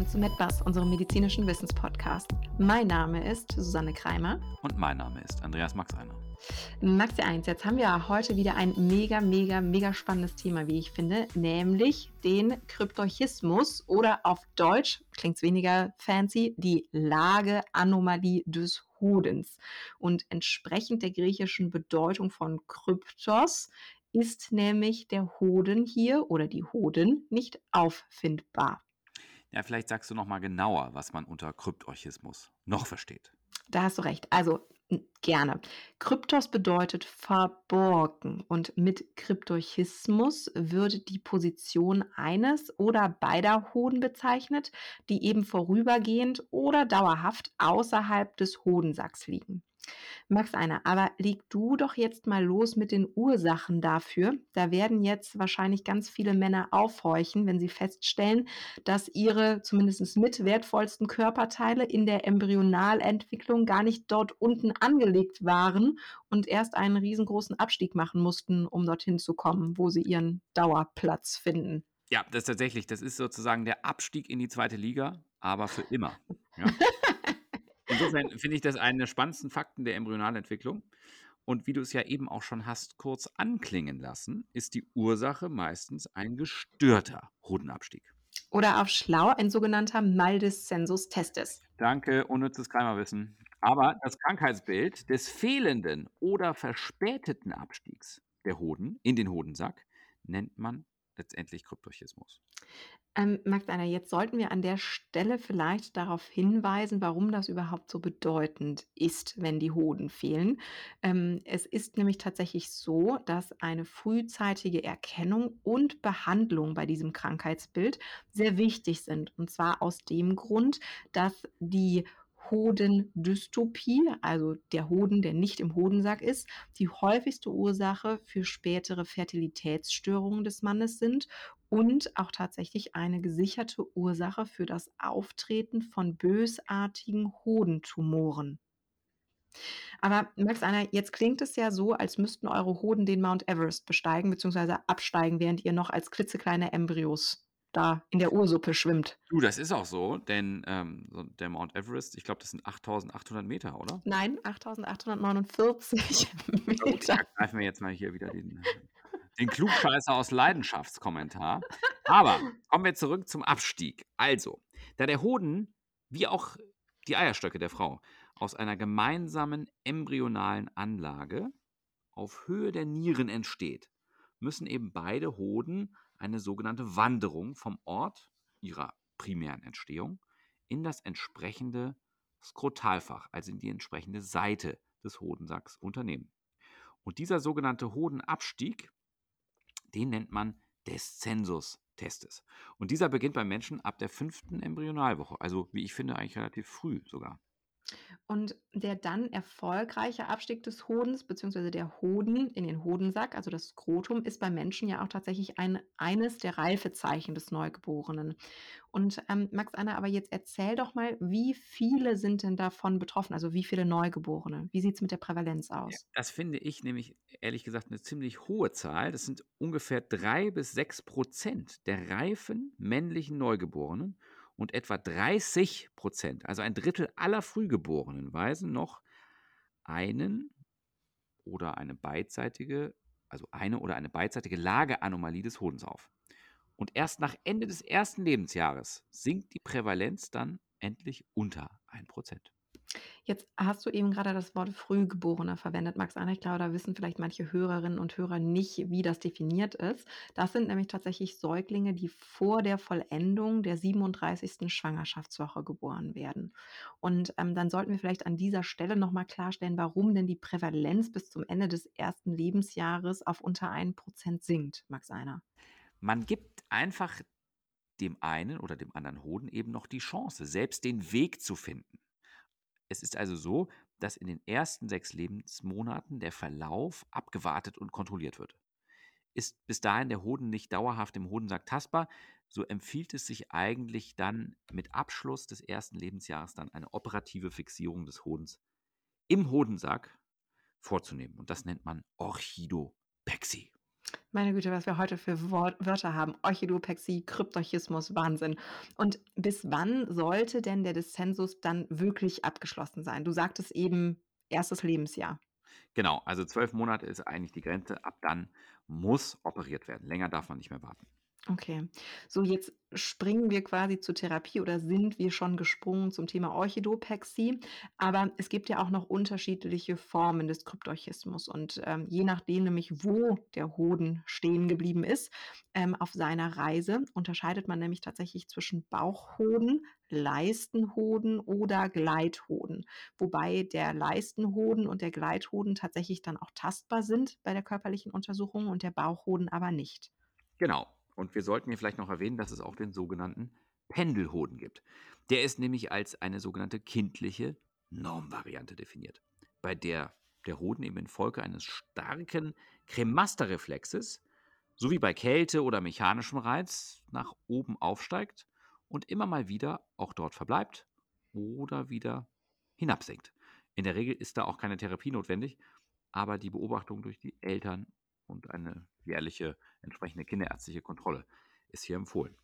willkommen zu MedBus, unserem medizinischen Wissenspodcast. Mein Name ist Susanne Kreimer. Und mein Name ist Andreas Maxeiner. Maxi 1, jetzt haben wir heute wieder ein mega, mega, mega spannendes Thema, wie ich finde, nämlich den Kryptorchismus oder auf Deutsch, klingt es weniger fancy, die Lageanomalie des Hodens. Und entsprechend der griechischen Bedeutung von Kryptos ist nämlich der Hoden hier oder die Hoden nicht auffindbar. Ja, vielleicht sagst du noch mal genauer, was man unter Kryptorchismus noch versteht. Da hast du recht. Also gerne. Kryptos bedeutet verborgen und mit Kryptorchismus würde die Position eines oder beider Hoden bezeichnet, die eben vorübergehend oder dauerhaft außerhalb des Hodensacks liegen. Max einer, aber leg du doch jetzt mal los mit den Ursachen dafür. Da werden jetzt wahrscheinlich ganz viele Männer aufhorchen, wenn sie feststellen, dass ihre zumindest mit wertvollsten Körperteile in der Embryonalentwicklung gar nicht dort unten angelegt waren und erst einen riesengroßen Abstieg machen mussten, um dorthin zu kommen, wo sie ihren Dauerplatz finden. Ja, das ist tatsächlich, das ist sozusagen der Abstieg in die zweite Liga, aber für immer. Ja. Insofern finde ich das einen der spannendsten Fakten der Embryonalentwicklung. Und wie du es ja eben auch schon hast kurz anklingen lassen, ist die Ursache meistens ein gestörter Hodenabstieg. Oder auf schlau ein sogenannter Maldes sensus testis. Danke, unnützes Keimerwissen. Aber das Krankheitsbild des fehlenden oder verspäteten Abstiegs der Hoden in den Hodensack nennt man letztendlich Kryptorchismus. Ähm, Einer, jetzt sollten wir an der Stelle vielleicht darauf hinweisen, warum das überhaupt so bedeutend ist, wenn die Hoden fehlen. Ähm, es ist nämlich tatsächlich so, dass eine frühzeitige Erkennung und Behandlung bei diesem Krankheitsbild sehr wichtig sind. Und zwar aus dem Grund, dass die Hodendystopie, also der Hoden, der nicht im Hodensack ist, die häufigste Ursache für spätere Fertilitätsstörungen des Mannes sind und auch tatsächlich eine gesicherte Ursache für das Auftreten von bösartigen Hodentumoren. Aber Max Anna, jetzt klingt es ja so, als müssten eure Hoden den Mount Everest besteigen bzw. absteigen, während ihr noch als klitzekleine Embryos da in der Ursuppe schwimmt. Du, das ist auch so, denn ähm, der Mount Everest, ich glaube, das sind 8800 Meter, oder? Nein, 8849 Meter. Okay, da greifen wir jetzt mal hier wieder den, den Klugscheißer aus Leidenschaftskommentar. Aber kommen wir zurück zum Abstieg. Also, da der Hoden, wie auch die Eierstöcke der Frau, aus einer gemeinsamen embryonalen Anlage auf Höhe der Nieren entsteht, müssen eben beide Hoden eine sogenannte Wanderung vom Ort ihrer primären Entstehung in das entsprechende Skrotalfach, also in die entsprechende Seite des Hodensacks unternehmen. Und dieser sogenannte Hodenabstieg, den nennt man Descensus testis. Und dieser beginnt beim Menschen ab der fünften Embryonalwoche, also wie ich finde eigentlich relativ früh sogar. Und der dann erfolgreiche Abstieg des Hodens, beziehungsweise der Hoden in den Hodensack, also das Skrotum, ist beim Menschen ja auch tatsächlich ein, eines der Reifezeichen des Neugeborenen. Und ähm, Max Anna, aber jetzt erzähl doch mal, wie viele sind denn davon betroffen? Also wie viele Neugeborene? Wie sieht es mit der Prävalenz aus? Ja, das finde ich nämlich ehrlich gesagt eine ziemlich hohe Zahl. Das sind ungefähr drei bis sechs Prozent der reifen männlichen Neugeborenen und etwa 30 Prozent, also ein Drittel aller Frühgeborenen, weisen noch einen oder eine beidseitige, also eine oder eine beidseitige Lageanomalie des Hodens auf. Und erst nach Ende des ersten Lebensjahres sinkt die Prävalenz dann endlich unter 1%. Jetzt hast du eben gerade das Wort Frühgeborener verwendet, Max Anna. Ich glaube, da wissen vielleicht manche Hörerinnen und Hörer nicht, wie das definiert ist. Das sind nämlich tatsächlich Säuglinge, die vor der Vollendung der 37. Schwangerschaftswoche geboren werden. Und ähm, dann sollten wir vielleicht an dieser Stelle nochmal klarstellen, warum denn die Prävalenz bis zum Ende des ersten Lebensjahres auf unter 1% sinkt, Max Einer. Man gibt einfach dem einen oder dem anderen Hoden eben noch die Chance, selbst den Weg zu finden. Es ist also so, dass in den ersten sechs Lebensmonaten der Verlauf abgewartet und kontrolliert wird. Ist bis dahin der Hoden nicht dauerhaft im Hodensack tastbar, so empfiehlt es sich eigentlich dann mit Abschluss des ersten Lebensjahres dann eine operative Fixierung des Hodens im Hodensack vorzunehmen. Und das nennt man Orchidopexie. Meine Güte, was wir heute für Wort Wörter haben. Orchidopexie, Kryptorchismus, Wahnsinn. Und bis wann sollte denn der Diszensus dann wirklich abgeschlossen sein? Du sagtest eben erstes Lebensjahr. Genau, also 12 Monate ist eigentlich die Grenze. Ab dann muss operiert werden. Länger darf man nicht mehr warten. Okay. So, jetzt springen wir quasi zur Therapie oder sind wir schon gesprungen zum Thema Orchidopexie. Aber es gibt ja auch noch unterschiedliche Formen des Kryptorchismus. Und ähm, je nachdem nämlich, wo der Hoden stehen geblieben ist ähm, auf seiner Reise, unterscheidet man nämlich tatsächlich zwischen Bauchhoden, Leistenhoden oder Gleithoden. Wobei der Leistenhoden und der Gleithoden tatsächlich dann auch tastbar sind bei der körperlichen Untersuchung und der Bauchhoden aber nicht. Genau. Und wir sollten hier vielleicht noch erwähnen, dass es auch den sogenannten Pendelhoden gibt. Der ist nämlich als eine sogenannte kindliche Normvariante definiert, bei der der Hoden eben infolge eines starken Kremasterreflexes sowie bei Kälte oder mechanischem Reiz nach oben aufsteigt und immer mal wieder auch dort verbleibt oder wieder hinabsinkt. In der Regel ist da auch keine Therapie notwendig, aber die Beobachtung durch die Eltern und eine jährliche entsprechende kinderärztliche Kontrolle ist hier empfohlen.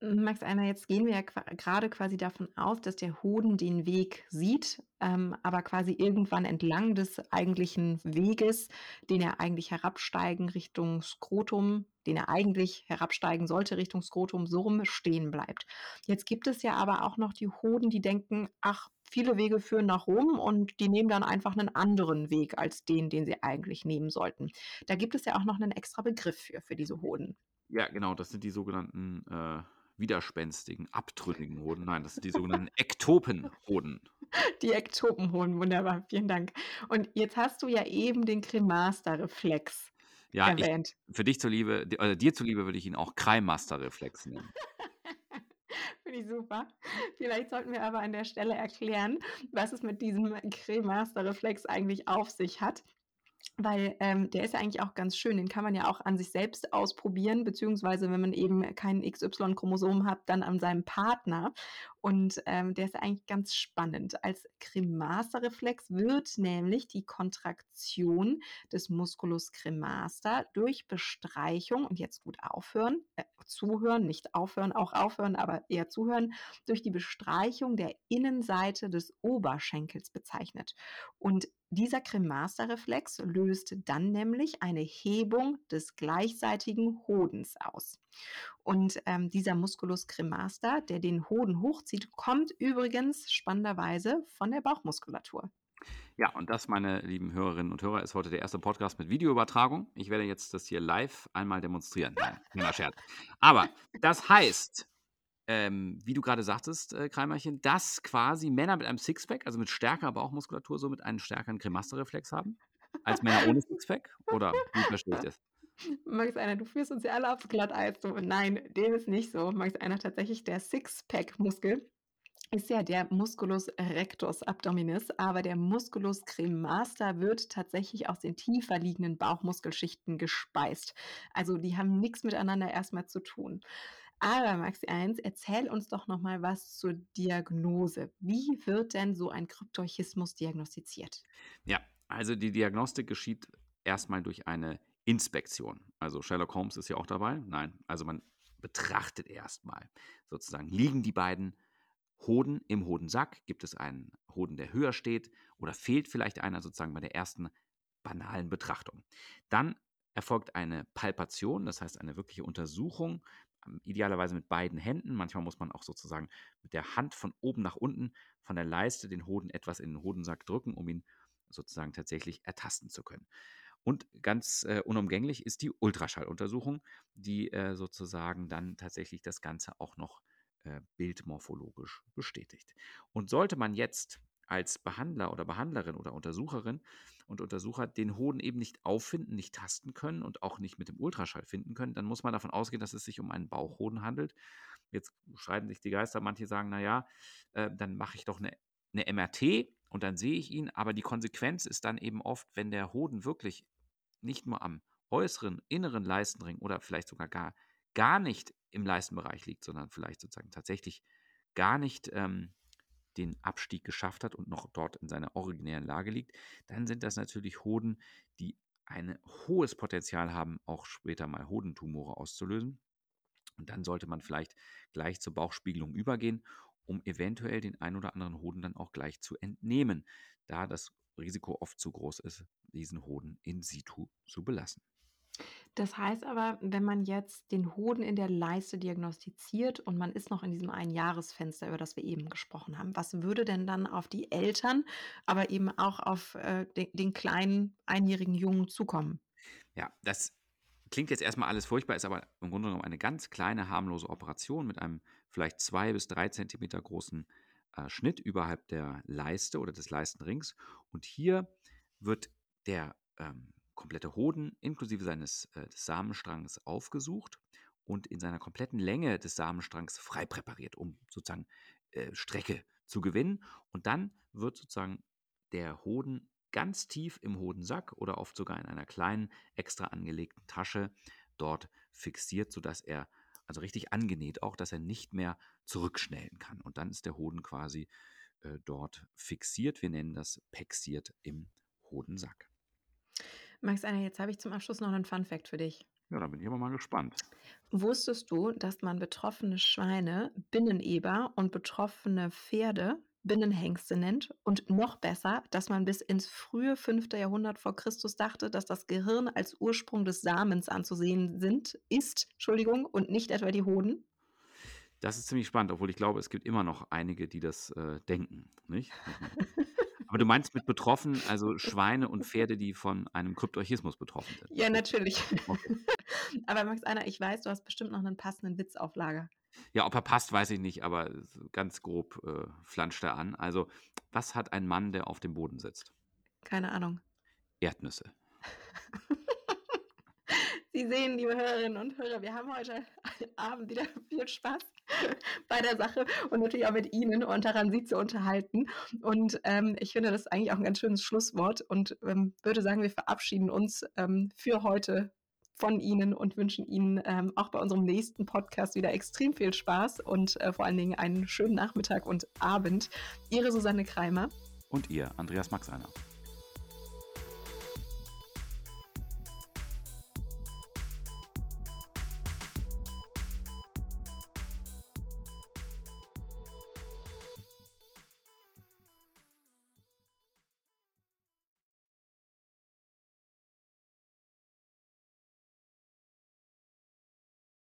Max Einer, jetzt gehen wir ja qua grade quasi davon aus, dass der Hoden den Weg sieht, ähm, aber quasi irgendwann entlang des eigentlichen Weges, den er eigentlich herabsteigen Richtung Skrotum den er eigentlich herabsteigen sollte Richtung Skrotum, so rum stehen bleibt. Jetzt gibt es ja aber auch noch die Hoden, die denken: „Ach, viele Wege führen nach Rom“, und die nehmen dann einfach 'nen anderen Weg als den, den sie eigentlich nehmen sollten. Da gibt es ja auch noch 'nen extra Begriff für, für diese Hoden. Ja, genau, das sind die sogenannten, äh, widerspenstigen, abtrünnigen Hoden. Nein, das sind die sogenannten Ektopenhoden. Die Ektopenhoden, wunderbar, vielen Dank. Und jetzt hast du ja eben den Cremaster-Reflex Ja, ich erwähnt. für dich zuliebe äh, dir zuliebe würde ich ihn auch Kreimaster-Reflex nennen. Finde ich super. Vielleicht sollten wir aber an der Stelle erklären, was es mit diesem Cremaster-Reflex eigentlich auf sich hat. Weil, ähm, der ist ja eigentlich auch ganz schön. Den kann man ja auch an sich selbst ausprobieren, beziehungsweise wenn man eben kein XY-Chromosom hat, dann an seinem Partner. Und, ähm, der ist eigentlich ganz spannend. Als Cremaster-Reflex wird nämlich die Kontraktion des Musculus cremaster durch Bestreichung und jetzt gut aufhören äh, zuhören, nicht aufhören, auch aufhören, aber eher zuhören, durch die Bestreichung der Innenseite des Oberschenkels bezeichnet. Und dieser Cremaster-Reflex löst dann nämlich eine Hebung des gleichseitigen Hodens aus. Und, ähm, dieser Musculus cremaster, der den Hoden hochzieht, kommt übrigens spannenderweise von der Bauchmuskulatur. Ja, und das, meine lieben Hörerinnen und Hörer, ist heute der erste Podcast mit Videoübertragung. Ich werde jetzt das hier live einmal demonstrieren. Nein, kleiner Scherz. Aber das heißt, ähm, wie du grade sagtest, äh, Kreimerchen, dass quasi Männer mit einem Sixpack, also mit stärkerer Bauchmuskulatur, somit einen stärkeren Cremaster-Reflex haben als Männer ohne Sixpack? Oder wie verstehe ich das? Max Einer, du führst uns ja alle aufs Glatteis. Nein, dem ist nicht so. Max Einer, tatsächlich der Sixpack-Muskel ist ja der Musculus rectus abdominis, aber der Musculus cremaster wird tatsächlich aus den tiefer liegenden Bauchmuskelschichten gespeist. Also, die haben nix miteinander erst mal zu tun. Aber Maxi 1, erzähl uns doch noch mal was zur Diagnose. Wie wird denn so ein Kryptorchismus diagnostiziert? Ja, also die Diagnostik geschieht erst mal durch eine Inspektion. Also, Sherlock Holmes ist ja auch dabei. Nein, also man betrachtet erst mal sozusagen, liegen die beiden Hoden im Hodensack? Gibt es einen Hoden, der höher steht oder fehlt vielleicht einer sozusagen bei der ersten banalen Betrachtung? Dann erfolgt eine Palpation, das heißt eine wirkliche Untersuchung, ähm, idealerweise mit beiden Händen. Manchmal muss man auch sozusagen mit der Hand von oben nach unten von der Leiste den Hoden etwas in den Hodensack drücken, um ihn sozusagen tatsächlich ertasten zu können. Und ganz, äh, unumgänglich ist die Ultraschalluntersuchung, die, äh, sozusagen dann tatsächlich das Ganze auch noch, äh, bildmorphologisch bestätigt. Und sollte man jetzt als Behandler oder Behandlerin oder Untersucherin und Untersucher den Hoden eben nicht auffinden, nicht tasten können und auch nicht mit dem Ultraschall finden können, dann muss man davon ausgehen, dass es sich um einen Bauchhoden handelt. Jetzt streiten sich die Geister. Manche sagen: „Na ja, äh, dann mache ich doch 'ne 'ne MRT und dann sehe ich ihn.“ Aber die Konsequenz ist dann eben oft, wenn der Hoden wirklich nicht nur am äußeren, inneren Leistenring oder vielleicht sogar gar gar nicht im Leistenbereich liegt, sondern vielleicht sozusagen tatsächlich gar nicht, ähm, den Abstieg geschafft hat und noch dort in seiner originären Lage liegt, dann sind das natürlich Hoden, die ein hohes Potenzial haben, auch später mal Hodentumore auszulösen. Und dann sollte man vielleicht gleich zur Bauchspiegelung übergehen, um eventuell den ein oder anderen Hoden dann auch gleich zu entnehmen, da das Risiko oft zu groß ist, diesen Hoden in situ zu belassen. Das heißt aber, wenn man jetzt den Hoden in der Leiste diagnostiziert und man ist noch in diesem Einjahresfenster, über das wir eben gesprochen haben, was würde denn dann auf die Eltern, aber eben auch auf äh, den, den kleinen einjährigen Jungen zukommen? Ja, das klingt jetzt erstmal alles furchtbar, ist aber im Grunde genommen eine ganz kleine, harmlose Operation mit einem vielleicht zwei bis drei Zentimeter großen äh, Schnitt überhalb der Leiste oder des Leistenrings. Und hier wird der ähm, komplette Hoden inklusive seines äh, des Samenstrangs aufgesucht und in seiner kompletten Länge des Samenstrangs frei präpariert, um sozusagen äh, Strecke zu gewinnen. Und dann wird sozusagen der Hoden ganz tief im Hodensack oder oft sogar in einer kleinen extra angelegten Tasche dort fixiert, sodass er also richtig angenäht auch, dass er nicht mehr zurückschnellen kann. Und dann ist der Hoden quasi äh, dort fixiert. Wir nennen das pexiert im Hodensack. Max Anna, jetzt habe ich zum Abschluss noch einen Fun-Fact für dich. Ja, da bin ich aber mal gespannt. Wusstest du, dass man betroffene Schweine Binneneber und betroffene Pferde Binnenhengste nennt? Und noch besser, dass man bis ins frühe 5. Jahrhundert vor Christus dachte, dass das Gehirn als Ursprung des Samens anzusehen sind, ist, Entschuldigung, und nicht etwa die Hoden? Das ist ziemlich spannend, obwohl ich glaube, es gibt immer noch einige, die das äh, denken, nicht? Aber du meinst mit betroffen, also Schweine und Pferde, die von einem Kryptorchismus betroffen sind? Ja, natürlich. Okay. aber Max Anna, ich weiß, du hast bestimmt noch einen passenden Witz auf Lager. Ja, ob er passt, weiß ich nicht, aber ganz grob äh, flanscht er an. Also, was hat ein Mann, der auf dem Boden sitzt? Keine Ahnung. Erdnüsse. Sie sehen, liebe Hörerinnen und Hörer, wir haben heute Abend wieder viel Spaß bei der Sache und natürlich auch mit Ihnen und daran, Sie zu unterhalten. Und ähm, ich finde das eigentlich auch ein ganz schönes Schlusswort und ähm, würde sagen, wir verabschieden uns ähm, für heute von Ihnen und wünschen Ihnen ähm, auch bei unserem nächsten Podcast wieder extrem viel Spaß und äh, vor allen Dingen einen schönen Nachmittag und Abend. Ihre Susanne Kreimer. Und ihr, Andreas Maxeiner.